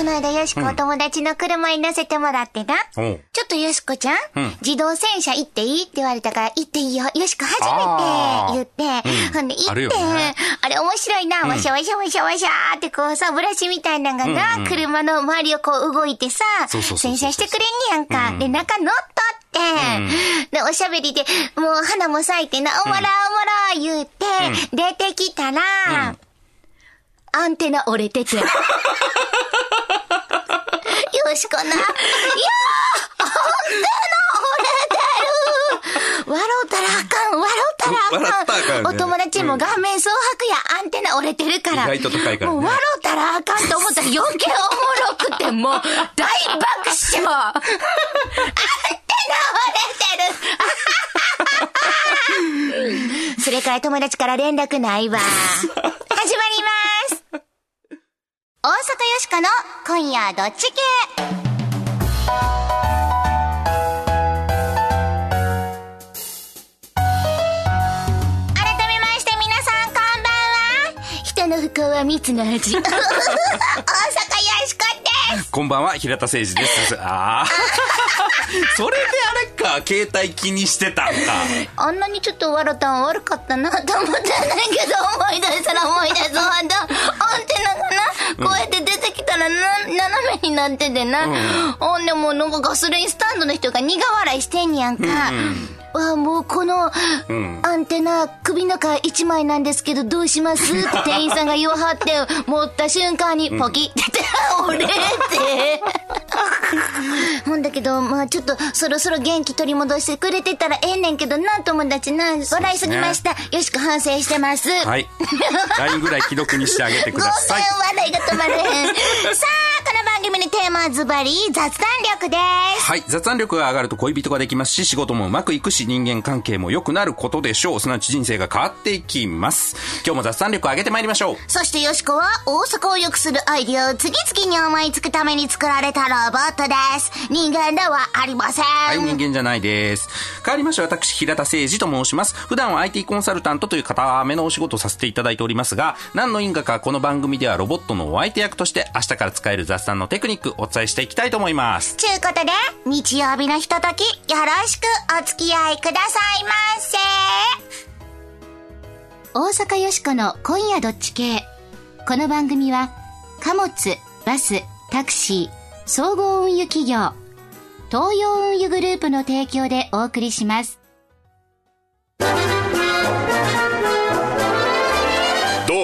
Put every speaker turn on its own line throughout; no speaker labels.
この間よしこお友達の車に乗せてもらってな。ちょっとよしこちゃん、
うん。
自動洗車行っていいって言われたから行っていいよ。よしこ初めて言って、ほんで行って、あれ面白いな、わしゃわしゃわしゃわしゃってこうさ、ブラシみたいなのがな、車の周りをこう動いてさ、洗車してくれんねやんか。
うん。
で、中乗っとって、で、おしゃべりで、もう花も咲いてな、おもらおもら言うて、出てきたら、アンテナ折れてて。よしこな。いやーアンテナ折れてる笑うたらあかん、笑うたらあかん。お友達も顔面蒼白や、アンテナ折れてるから。
意外と高いからね
もう笑うたらあかんと思ったら余計おもろくて、もう大爆笑。アンテナ折れてる。それから友達から連絡ないわ。大阪よしこの今夜どっち系改めまして皆さんこんばんは人の不幸は蜜の味大阪よしこです
こんばんは、平田誠二です。ああ。それであれか、携帯気にしてたんか。
あんなにちょっと笑ったん悪かったなと思ったんだけど思い出したら思い出すほどこうやって出てきたらな斜めになっててな、ほんでもうなんかガソリンスタンドの人が苦笑いしてんやんか、わあもうこの
ん。
アンテナ首の皮一枚なんですけどどうします？って店員さんが言わはって持った瞬間にポキッて 折れて ほんだけど、まあちょっと、そろそろ元気取り戻してくれてたらええねんけどな、友達な。笑いすぎました。よしく反省してます。
はい。LINE ぐらい既読にしてあげてください。
ごめん、笑いが止まれへん。さあ、この番組のテーマはズバリ、雑談力です。
はい。雑談力が上がると恋人ができますし、仕事もうまくいくし、人間関係も良くなることでしょう。すなわち人生が変わっていきます。今日も雑談力を上げてまいりましょう。
そしてよしこは大阪を良くするアイディアを次々に思いつくために作られたロボットです。人間ではありません。
はい、人間じゃないです。変わりまして私、平田誠二と申します。普段は IT コンサルタントという固めのお仕事をさせていただいておりますが、何の因果かこの番組ではロボットのお相手役として明日から使える雑談のテクニックお伝えしていきたいと思います。
ちゅうことで、日曜日のひととき、よろしくお付き合いくださいませ。大阪よしこの今夜どっち系。この番組は、貨物、バス、タクシー、総合運輸企業、東洋運輸グループの提供でお送りします。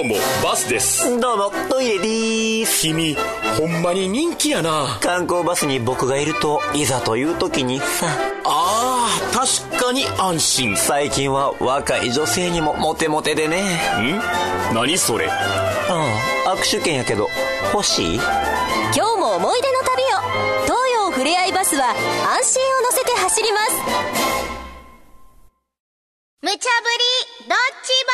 もバスです。
どうも、トイレでーす。
君ほんまに人気やな。
観光バスに僕がいると、いざという時にさ、
あ。ー確かに安心。ん
最近は若い女性にもモテモテでね。
何それ？
うん、握手券やけど、欲しい？
今日も思い出の旅を。東洋ふれあいバスは安心を乗せて走ります。
無茶ぶり、ドッジボ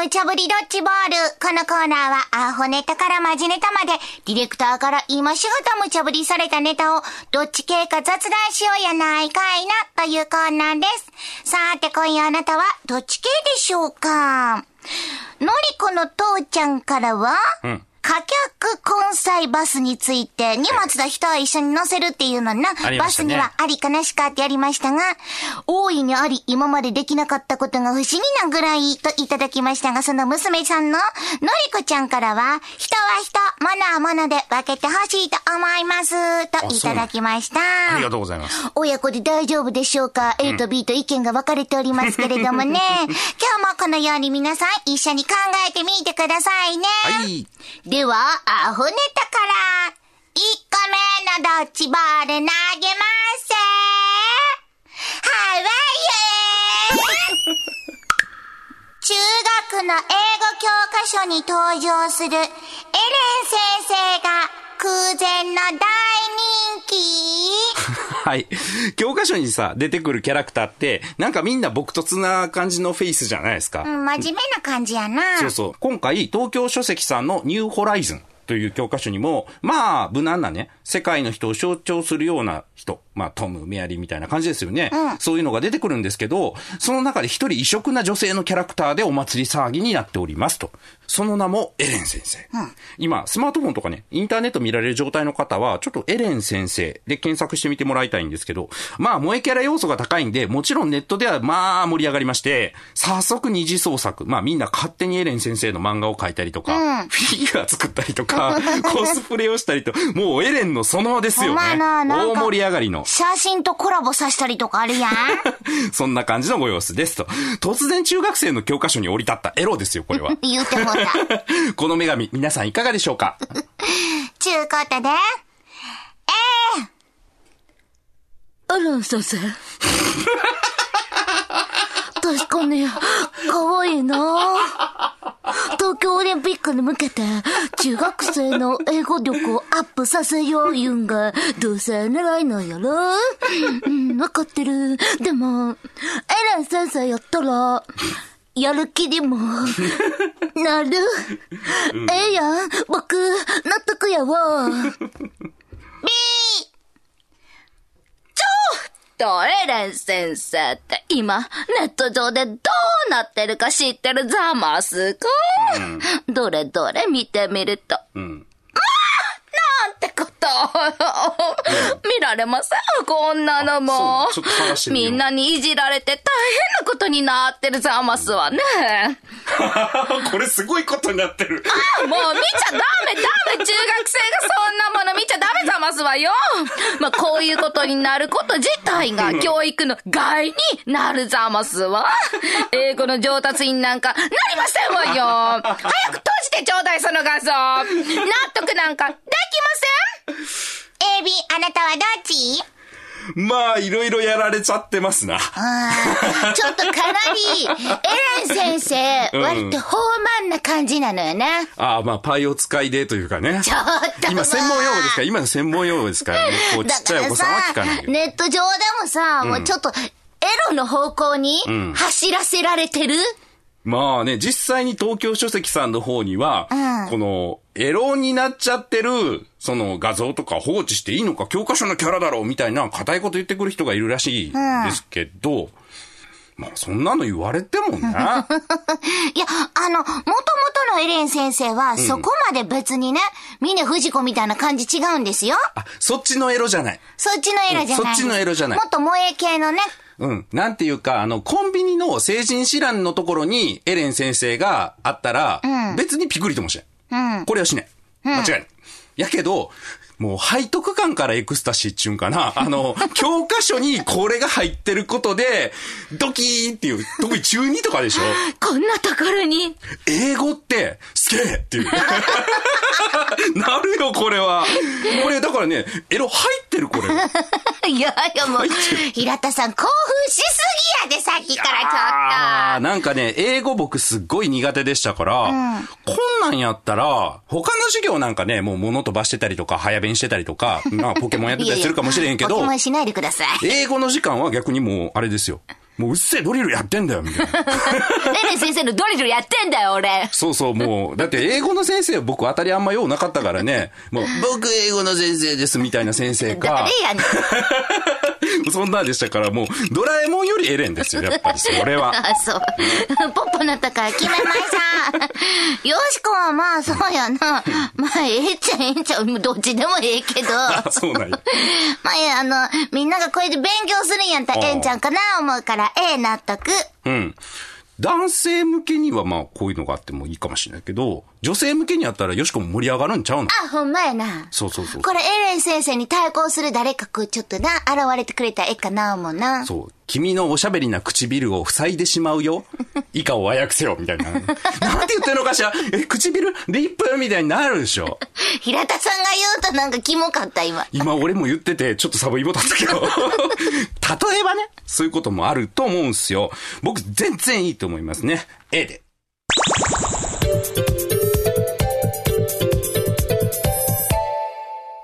無茶ぶりドッジボール。このコーナーは、アホネタからマジネタまで、ディレクターから今しがた無茶ぶりされたネタを、どっち系か雑談しようやないかいな、というコーナーです。さて、今夜あなたは、どっち系でしょうかのりこの父ちゃんからは、う
ん
貨客混載バスについて、荷物と人を一緒に乗せるっていうのな、バスにはありかなしかってやりましたが、大いにあり、今までできなかったことが不思議なぐらいといただきましたが、その娘さんの、のりこちゃんからは、人は人、物は物で分けてほしいと思います、といただきました。
ありがとうございます。
親子で大丈夫でしょうか、?A と B と意見が分かれておりますけれどもね。今日もこのように皆さん一緒に考えてみてくださいね。
はい。
では、アホネタから、1個目のドッジボール投げます。ハワイ中学の英語教科書に登場するエレン先生が空前の大人気
はい。教科書にさ、出てくるキャラクターって、なんかみんな朴突な感じのフェイスじゃないですか。
うん、真面目な感じやな。
そうそう。今回、東京書籍さんのニューホライズンという教科書にも、まあ、無難なね、世界の人を象徴するような人、まあ、トム、メアリーみたいな感じですよね。そういうのが出てくるんですけど、その中で一人異色な女性のキャラクターでお祭り騒ぎになっておりますと。その名もエレン先生。今、スマートフォンとかね、インターネット見られる状態の方は、ちょっとエレン先生で検索してみてもらいたいんですけど、まあ、萌えキャラ要素が高いんで、もちろんネットではまあ盛り上がりまして、早速二次創作。まあみんな勝手にエレン先生の漫画を描いたりとか、フィギュア作ったりとか、コスプレをしたりと、もうエレンのそのまですよね。大盛り上がりの。
写真とコラボさせたりとかあるやん。
そんな感じのご様子ですと。突然中学生の教科書に降り立ったエロですよ、これは。
言うてもうた。
この女神、皆さんいかがでしょうか？
ちゅうことで、
アラン先生。確かに、可愛いな東京オリンピックに向けて、中学生の英語力をアップさせよう言うんが、どうせ狙いなんやろ？うん、わかってる。でも、エレン先生やったら、やる気にも、なる。ええやん、僕、納得やわ。と、エレン先生って今、ネット上でどうなってるか知ってるざますか、どれどれ見てみると。
うん。
なんてこと。見られませんこんなのも。
み
んなにいじられて大変なことになってるざますわね。
これすごいことになってる。
あもう見ちゃダメダメ。中学生がそんなもの見ちゃダメざますわよ。まあ、こういうことになること自体が教育の害になるざますわ。英語の上達員なんかなりませんわよ。早く閉じてちょうだいその画像。納得なんかできま
AB、あなたはどっち？
まあ、いろいろやられちゃってますな。
ちょっとかなり、エレン先生、
うん
割と放漫な感じなのよね。
ああ、まあ、パイを使いでというかね。
ちょっと
今、専門用語ですか？ら、今の専門用語ですからね。こう、ちっちゃいお子さんは聞かないよ。
ネット上でもさ、もうちょっと、エロの方向に
ん
走らせられてる、
まあね、実際に東京書籍さんの方には、
うん
この、エロになっちゃってる、その画像とか放置していいのか、教科書のキャラだろうみたいな硬いこと言ってくる人がいるらしいんですけど、まあそんなの言われてもね。
いや、あの、もともとのエレン先生は、そこまで別にね、峰不二子みたいな感じ違うんですよ。
あ、そっちのエロじゃない。
そっちのエロじゃない。
うんそっちのエロじゃない
もっと萌え系のね。
うん。なんていうか、あの、コンビニの成人誌欄のところにエレン先生があったら、
ん
別にピクリともしない。
うん。
これはしない。間違いない。やけど、もう背徳感からエクスタシーっちゅうんかな。あの、教科書にこれが入ってることで、ドキーっていう、特に中2とかでしょ？
こんなところに？
英語って、すげえっていう。なるよ、これは。これ、だからね、エロ入ってる、これ。
いやいやもう平田さん興奮しすぎやで、さっきからちょっと。
あーなんかね、英語僕すっごい苦手でしたから、こんなんやったら、他の授業なんかね、もう物飛ばしてたりとか、早弁してたりとか、まあポケモンやってたりするかもしれへんけど
いやいやポケモンしないでください。
英語の時間は逆にもう、あれですよ。もううっせえドリルやってんだよ、みたいな。
エレン先生のドリルやってんだよ、俺。
そうそう、もう、だって英語の先生僕当たりあんま用なかったからね、もう、僕英語の先生です、みたいな先生か
誰。やねん。
そんなんでしたから、もう、ドラえもんよりエレンですよ、やっぱり、それ は。
あ、そう。ポッポなったから決めました。よしこはまあそうやな。まあええっちゃええんちゃう。どっちでもええけど。
あ、そうなんや。
まああの、みんながこれで勉強するんやったらええんちゃうかな思うから、ええ納得。
うん。男性向けにはまあこういうのがあってもいいかもしれないけど、女性向けにやったらよしこも盛り上がるんちゃうの？
あ、ほんまやな。
そうそうそう。
これエレン先生に対抗する誰かこうちょっとな、現れてくれたらええかな思うな。
そう。君のおしゃべりな唇を塞いでしまうよ。以下を和訳せよ、みたいな。なんて言ってるのかしら？え、唇、リップ？みたいになるでしょ。
平田さんが言うとなんかキモかった今。
今俺も言ってて、ちょっとサブイボだったけど。例えばね、そういうこともあると思うんすよ。僕全然いいと思いますね。A で。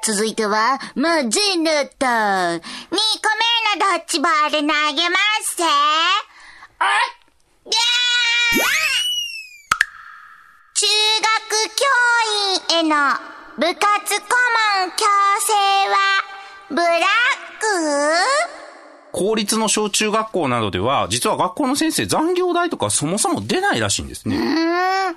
続いては、マジヌット。2個目のドッジボール投げますぜ。あいやー中学教員への部活顧問強制は、ブラック？
公立の小中学校などでは、実は学校の先生残業代とかそもそも出ないらしいんですね。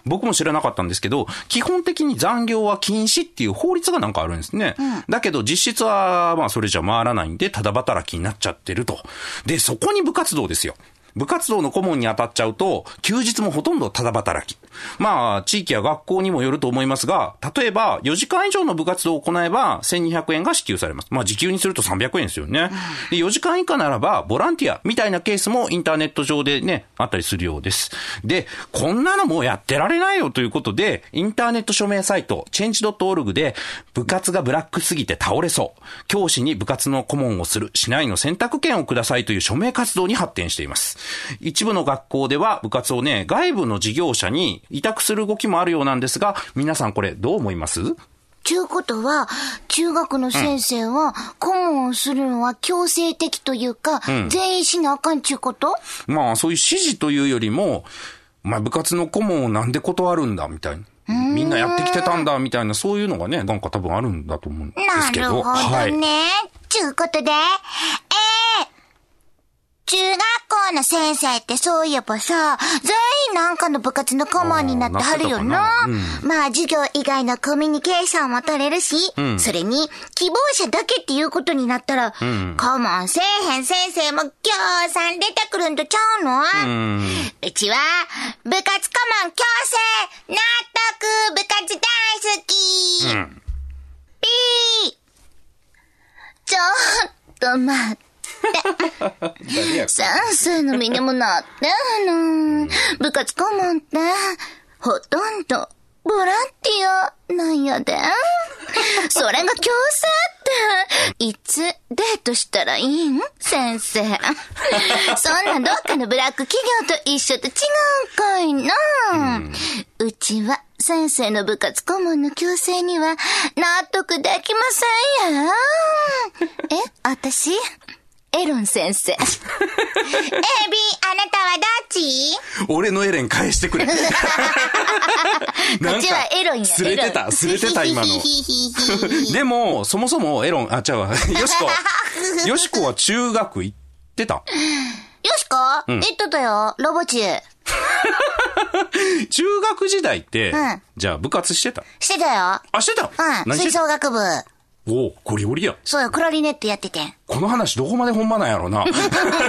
僕も知らなかったんですけど、基本的に残業は禁止っていう法律がなんかあるんですね。だけど実質は、まあそれじゃ回らないんで、ただ働きになっちゃってると。で、そこに部活動ですよ。部活動の顧問に当たっちゃうと、休日もほとんどただ働き。まあ、地域や学校にもよると思いますが、例えば、4時間以上の部活動を行えば、1200円が支給されます。まあ、時給にすると300円ですよね。で、4時間以下ならば、ボランティアみたいなケースもインターネット上でね、あったりするようです。で、こんなのもうやってられないよということで、インターネット署名サイト、change.org で、部活がブラックすぎて倒れそう。教師に部活の顧問をする、しないの選択権をくださいという署名活動に発展しています。一部の学校では部活をね、外部の事業者に委託する動きもあるようなんですが、皆さんこれどう思います？
ちゅうことは、中学の先生は、顧問をするのは強制的というか、全員しなあかんちゅうこと？
まあ、そういう指示というよりも、まあ、部活の顧問をなんで断るんだ、みたいな。みんなやってきてたんだ、みたいな、そういうのがね、なんか多分あるんだと思うんですけど。
なるほど
はい。
ね。ちゅうことで、えー、中学校の先生ってそういえばさ、全員なんかの部活の顧問になってはるよな。
なって
まあ授業以外のコミュニケーションも取れるし、それに希望者だけっていうことになったら、顧問せえへん先生もぎょうさん出てくるんとちゃうの、うちは、部活顧問強制、納得、部活大好き、ピー。
ちょっと待って。先生の身にもなってんの。部活顧問って、ほとんど、ボランティアなんやで。それが強制って、いつデートしたらいいん？先生。そんなどっかのブラック企業と一緒と違うんかいな。うちは先生の部活顧問の強制には納得できませんや。え、私エロン先生。
エビ、あなたはどっち？
俺のエレン返してくれ。
こっちはエロンや
すれてた、すれてた、今の。でも、そもそもエロン、あ、違うわ。よしこ。よしこは中学行ってた。
よしこ、言っとったよ、ロボチュ。
中学時代って、
うん
じゃあ部活してた？
してたよ。
あ、してた
うん、吹奏楽部。
おおゴリゴリや。
そうよ、クラリネットやっててん。
この話どこまでほんまなんやろな。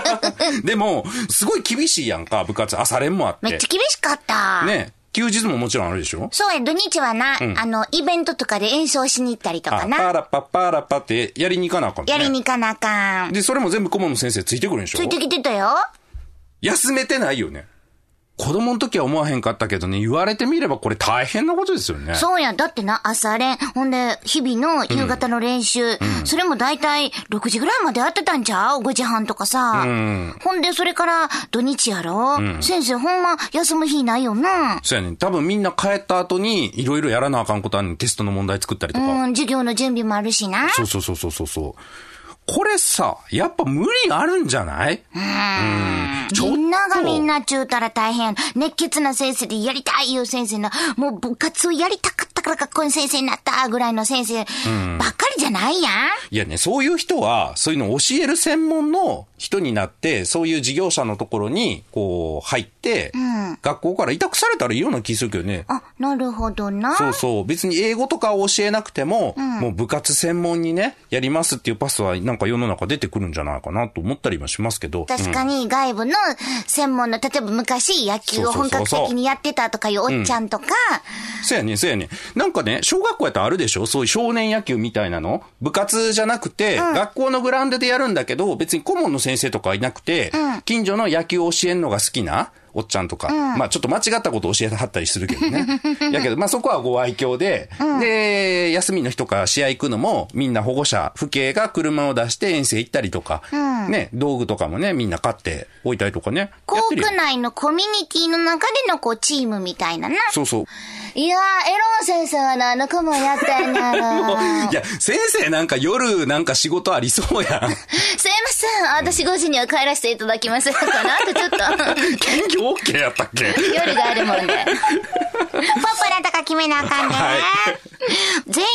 でも、すごい厳しいやんか、部活。朝練もあって
めっちゃ。厳しかった。
ね。休日ももちろんあるでしょ？
そうや、土日はな、あの、イベントとかで演奏しに行ったりとかな。
ーラッパパーラッパってやりに行かなあかんね
やりに行かなあかん。
で、それも全部顧問の先生ついてくるんでしょ？
ついてきてたよ。
休めてないよね。子供の時は思わへんかったけどね、言われてみればこれ大変なことですよね。
そうや、だってな、朝練、ほんで、日々の夕方の練習、それもだいたい6時ぐらいまでやってたんちゃう ?5 時半とかさ。ほんで、それから土日やろ、先生ほんま休む日ないよな。
そうやねん。多分みんな帰った後にいろいろやらなあかんことあるテストの問題作ったりとか。
うん、授業の準備もあるしな。
そうそうそうそうそうそう。これさ、やっぱ無理あるんじゃない？うん。
みんながみんなちゅうたら大変。熱血な先生でやりたいいう先生な、もう部活をやりたかったから学校の先生になったぐらいの先生ばっかりじゃないやん。
いやね、そういう人は、そういうのを教える専門の人になって、そういう事業者のところに、こう、入って、学校から委託されたらいいような気するけどね。
あ、なるほどな。
そうそう。別に英語とかを教えなくても、もう部活専門にね、やりますっていうパスはなんか世の中出てくるんじゃないかなと思ったりもしますけど。
確かに外部の専門の、例えば昔野球を本格的にやってたとかいうおっちゃんとか、
そうやねんそうやねんなんかね、小学校やったらあるでしょ？そういう少年野球みたいなの？部活じゃなくて、学校のグラウンドでやるんだけど、別に顧問の先生とかいなくて、近所の野球を教えるのが好きな、おっちゃんとか、まあちょっと間違ったことを教えてはったりするけどね。やけど、まあそこはご愛嬌で、で、休みの日とか試合行くのも、みんな保護者、父兄が車を出して遠征行ったりとか、ね、道具とかもね、みんな買って置いたりとかね。や
校区内のコミュニティの中でのこうチームみたいなな。
そうそう。
いやー、エロン先生は何の顧問やってんやろ。
いや、先生なんか夜なんか仕事ありそうやん。
すいません。私5時には帰らせていただきます。かなってちょっと、
金魚 OK やったっけ？
夜があるもんで。
ポッポなんとか決めなあかんね。
はい
全員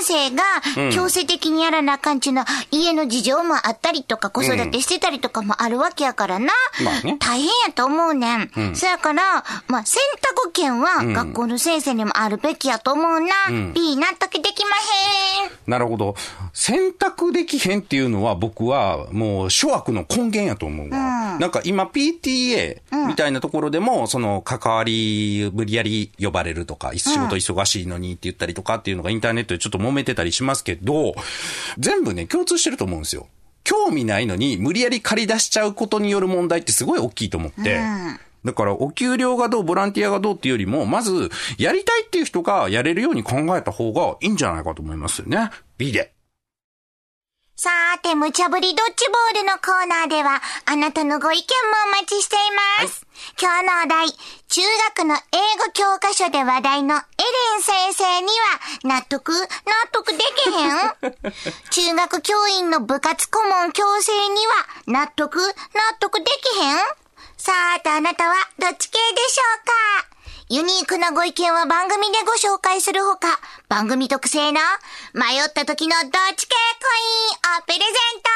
の先生が強制的にやらなあかんちゅうのは、家の事情もあったりとか、子育てしてたりとかもあるわけやからな。
まあね
大変やと思うねん。そやから、まあ、選択権は学校の先生にもあるべきやと思うな。B 納得できまへん。
なるほど。選択できへんっていうのは僕はもう諸悪の根源やと思うわ。なんか今 PTA みたいなところでも、その関わり、無理やり呼ばれるとか、仕事忙しいのにって言ったりとかっていうのがインターネットでちょっと揉めてたりしますけど、全部ね、共通してると思うんですよ。興味ないのに無理やり借り出しちゃうことによる問題ってすごい大きいと思って。だから、お給料がどう、ボランティアがどうっていうよりも、まず、やりたいっていう人がやれるように考えた方がいいんじゃないかと思いますよね。B で。
さーて、無茶ぶりドッジボールのコーナーでは、あなたのご意見もお待ちしています。今日のお題、中学の英語教科書で話題のエレン先生には、納得納得できへん？中学教員の部活顧問強制には、納得納得できへん？さーて、あなたはどっち系でしょうか？ユニークなご意見は番組でご紹介するほか、番組特製の迷った時のどっち系コインをプレゼント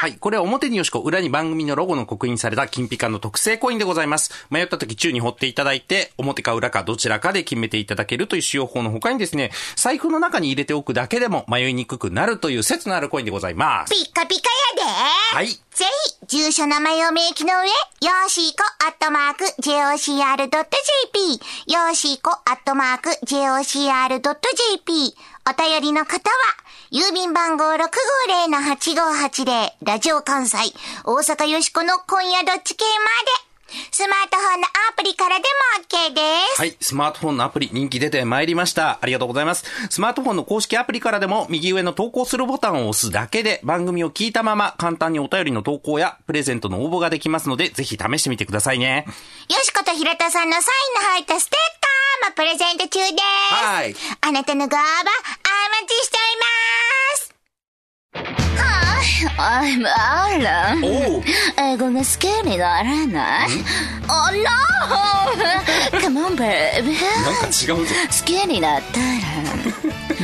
はい。これは表によしこ、裏に番組のロゴの刻印された金ピカの特製コインでございます。迷った時宙に掘っていただいて、表か裏かどちらかで決めていただけるという使用法の他にですね、財布の中に入れておくだけでも迷いにくくなるという説のあるコインでございます。
ピッカピカやで
はい。
ぜひ、住所名前を明記の上、よーしーこアットマーク JOCR.jp、よーしーこアットマーク JOCR.jp、お便りの方は、郵便番号650-8580、ラジオ関西、大阪よしこの今夜どっち系まで、スマートフォンのアプリからでも OK です。
はい。スマートフォンのアプリ人気出てまいりました。ありがとうございます。スマートフォンの公式アプリからでも右上の投稿するボタンを押すだけで番組を聞いたまま簡単にお便りの投稿やプレゼントの応募ができますので、ぜひ試してみてくださいね。
よしこと平田さんのサインの入ったステッカーもプレゼント中です。
はい。
あなたのご応募、お待ちしております。
I'm Alan.
おう
英語が好きにならない ?Oh no! Come on, baby.
なんか違うぞ。
好きになったら、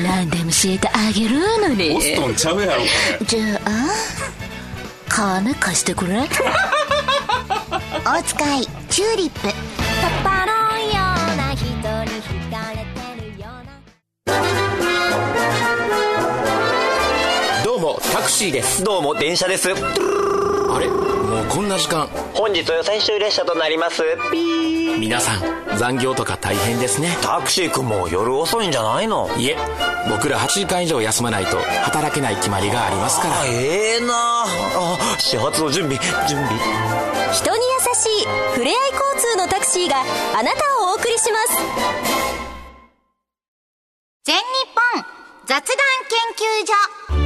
何でも教えてあげるのに。
ボストンちゃうやろ、これ。
じゃあ、金貸してくれ。
お使い、チューリップ。
クシーです。
どうも電車です。
あれ？もうこんな時間。
本日は最終列車となります。ピー。
皆さん残業とか大変ですね。
タクシー君も夜遅いんじゃないの？
いえ僕ら8時間以上休まないと働けない決まりがありますから。
あええな。あ始発の準備準備。
人に優しいふれあい交通のタクシーがあなたをお送りします。
全日本雑談研究所。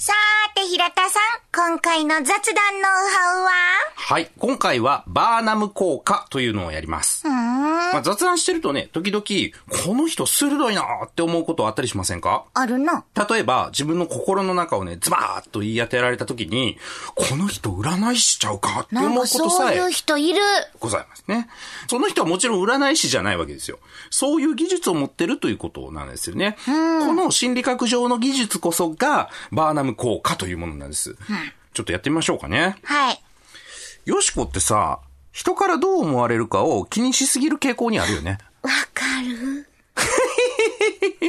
さーて、平田さん、今回の雑談ノウハウは？
はい。今回は、バーナム効果というのをやります。まあ、雑談してるとね、時々、この人鋭いなーって思うことあったりしませんか？
あるな。
例えば、自分の心の中をね、ズバーッと言い当てられた時に、この人占い師しちゃうか？って思うことさえ
いう人いる。
ございますね。その人はもちろん占い師じゃないわけですよ。そういう技術を持ってるということなんですよね。この心理学上の技術こそが、バーナム効果というものなんです。ちょっとやってみましょうかね。
はい。
よしこってさ、人からどう思われるかを気にしすぎる傾向にあるよね。
わかる？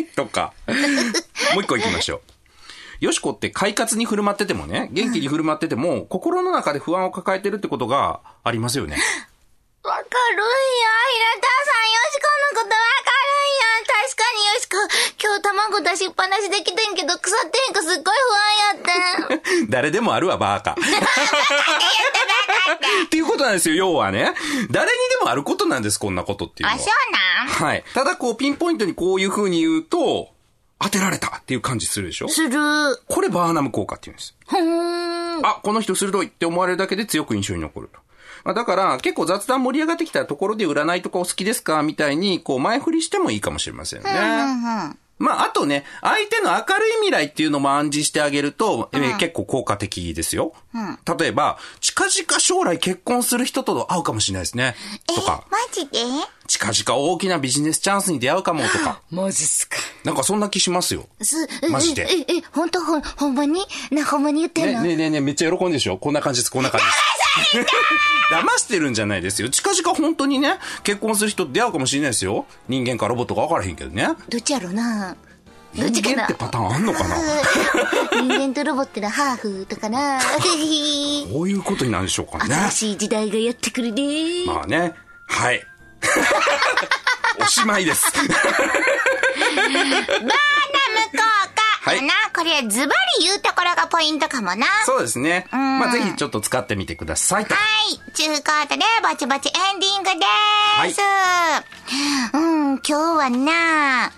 とか。もう一個行きましょう。よしこって快活に振る舞っててもね、元気に振る舞ってても、心の中で不安を抱えてるってことがありますよね。
わかる？んや。平田さか今日卵出しっぱなしできてんけど、腐ってへんかすっごい不安やってん。
誰でもあるわ、バーカ。っていうことなんですよ、要はね。誰にでもあることなんです、こんなことっていうの
あ、
は。
そうなん？
はい。ただこう、ピンポイントにこういう風に言うと、当てられたっていう感じするでしょ？
する。
これバーナム効果って言うんです。
ふーん。
あ、この人鋭いって思われるだけで強く印象に残ると。まあだから、結構雑談盛り上がってきたところで占いとかお好きですかみたいに、こう前振りしてもいいかもしれませんね。まあ、あとね、相手の明るい未来っていうのも暗示してあげると、えー結構効果的ですよ。例えば、近々将来結婚する人と会うかもしれないですね。とか、
マジで？
近々大きなビジネスチャンスに出会うかもとか。
マジっすか。
なんかそんな気しますよ。
す、
マジで
え、え、え、ほんとほん、ほんまに？な、ほんまに言ってん
ね
の、
ねえねえねえめっちゃ喜んでるでしょ？こんな感じです、こんな感じです。騙してるんじゃないですよ。近々本当にね、結婚する人と出会うかもしれないですよ。人間かロボットか分からへんけどね。
どっちやろな？どっちかな？
人間ってパターンあんのかな？
人間とロボットのハーフとかな？
こういうことになるんでしょうかね。
新しい時代がやってくるね。
まあね。はい。おしまいです。
バーナム効果
はい
かな、これズバリ言うところがポイントかもな。
そうですね。まあぜひちょっと使ってみてくださいと。
はい。ちゅうことで、ぼちぼちエンディングでーす。うん、今日はな、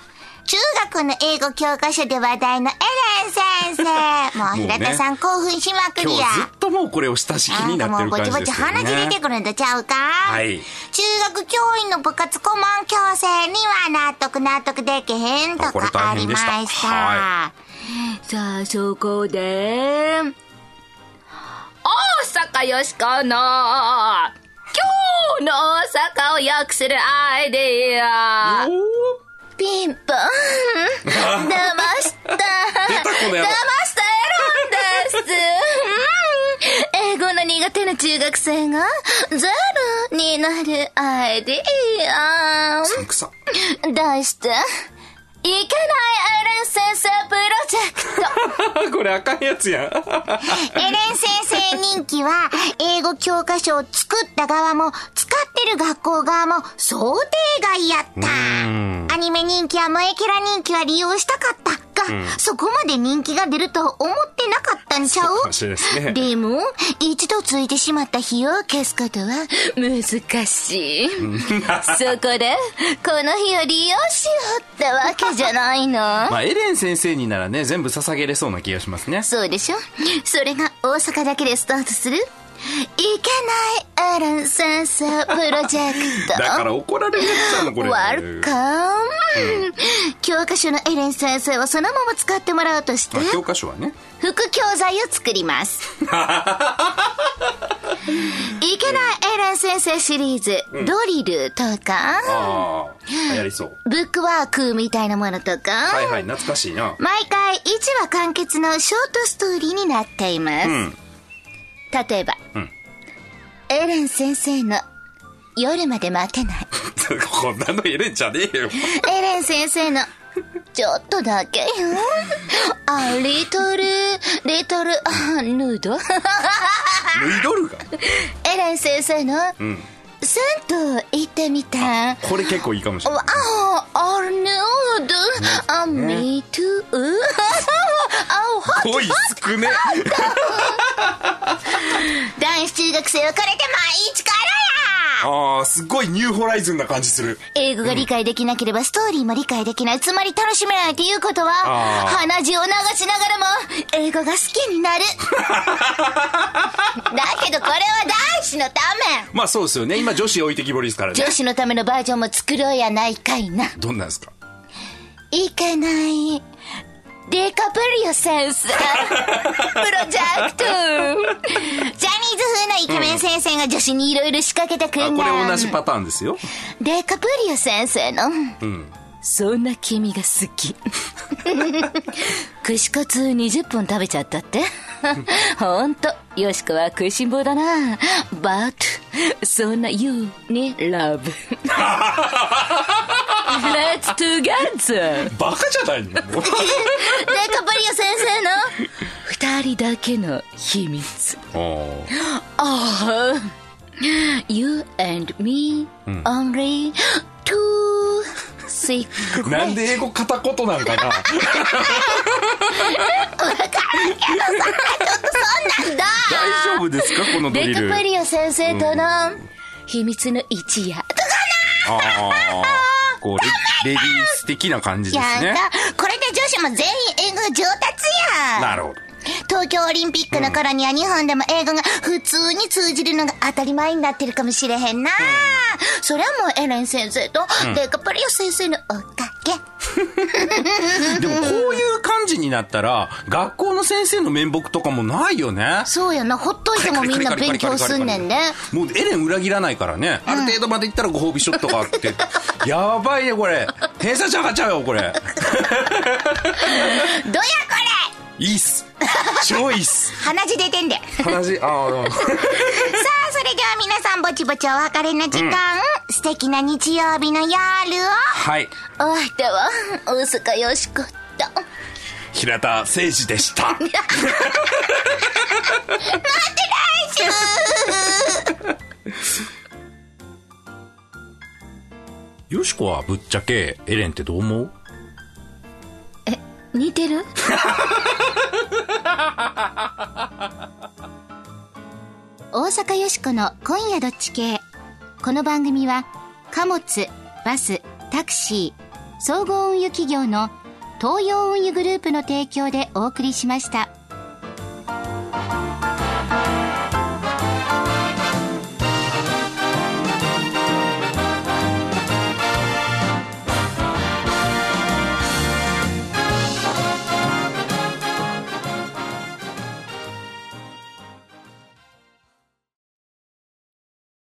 中学の英語教科書で話題のエレン先生。もう、平田さん興奮しまくりや。
今日ずっともうこれを親しきになってる感じですよね。
もうぼちぼち鼻血出てくるんとちゃうか
はい
中学教員の部活顧問強制には納得納得できへんとかありま
した
した。
は
さあ、そこで、大阪よしこの、今日の大阪を良くするアイディア。ピンポン。騙した。騙したエロンです。英語の苦手な中学生がゼロになるアイディア。
さんくさ。
題して、いけないエレン先生プロジェクト。
これあかんやつやん。
エレン先生人気は、英語教科書を作った側も、使ってる学校側も想定外やった。アニメ人気や萌えキャラ人気は利用したかったが、そこまで人気が出るとは思ってなかったんちゃう？
ですね。
でも、一度ついてしまった火を消すことは？難しい。そこで、この火を利用しようってわけじゃないの。
まあエレン先生にならね、全部捧げれそうな気がしますね。
そうでしょ？それが大阪だけでスタートする？いけないエレン先生プロジェクト。
だから怒られるやつなの、これ。
Welcome、教科書のエレン先生をそのまま使ってもらおうとして
まあ、教科書はね。
副教材を作ります。いけないエレン先生シリーズ、ドリルとか、
ああ、流行りそう。
ブックワークみたいなものとか、
はいはい、懐かしいな。
毎回1話完結のショートストーリーになっています。
うん。
例えば、
ん
エレン先生の夜まで待てない。
こんなのエレンじゃねえよ。
エレン先生のちょっとだけよ。あ、リトル、リトル、あ、ヌード
ヌイドルが？
エレン先生の、
ん
銭湯行ってみた。
これ結構いいかもしれない。
あ、あ、ヌード、あ、me too. あ、
恋少ね。
男子中学生はこれでもいい力や
ああ、すごいニューホライズンな感じする。
英語が理解できなければストーリーも理解できない。つまり楽しめないということは、鼻血を流しながらも、英語が好きになる。だけどこれは男子のため。
まあそうですよね。今女子置いてきぼりですからね
女。子のためのバージョンも作ろうやないかいな。
どんなんですか？
いけない。デカプリオ先生。プロジェクト。
ジャニーズ風のイケメン先生が女子にいろいろ仕掛けてくんだ
れ同じパターンですよ。
デカプリオ先生の。
うん。
そんな君が好き。串カツ20本食べちゃったってほんと、よしこは食いしん坊だな。But, そんな You に Love. Let's together!
バカじゃないの？
カプリオ先生の？二人だけの秘密。
あー。
ああ You and me only two
sick
なんで英語片言なんかな？大丈夫ですかこのド
デ
リル？
カプリオ先生との秘密の一夜。とか
ああこうレレディース的な感じですね
やった。これで女子も全員英語上達やん。
なるほど
東京オリンピックの頃には日本でも英語が普通に通じるのが当たり前になってるかもしれへんな。それはもうエレン先生とデカプリオ先生のおかげ。
でもこういう感じになったら学校の先生の面目とかもないよね。
そうやな、ほっといてもみんな勉強すんねんね。
もうエレン裏切らないからね、ある程度までいったらご褒美ショットがあって。やばいねこれ。偏差値上がっちゃうよこれ。
どやこれ
いいっす。超いいっす。
鼻血出てんで。さ
話ああ
あ、それでは皆さんぼちぼちお別れの時間、素敵な日曜日の夜を。
はい。
お相手は大阪よしこと。
平田誠二でした。よしこはぶっちゃけエレンってどう思う？
似てる？
大阪よしこの今夜どっち系。この番組は貨物、バス、タクシー、総合運輸企業の東洋運輸グループの提供でお送りしました。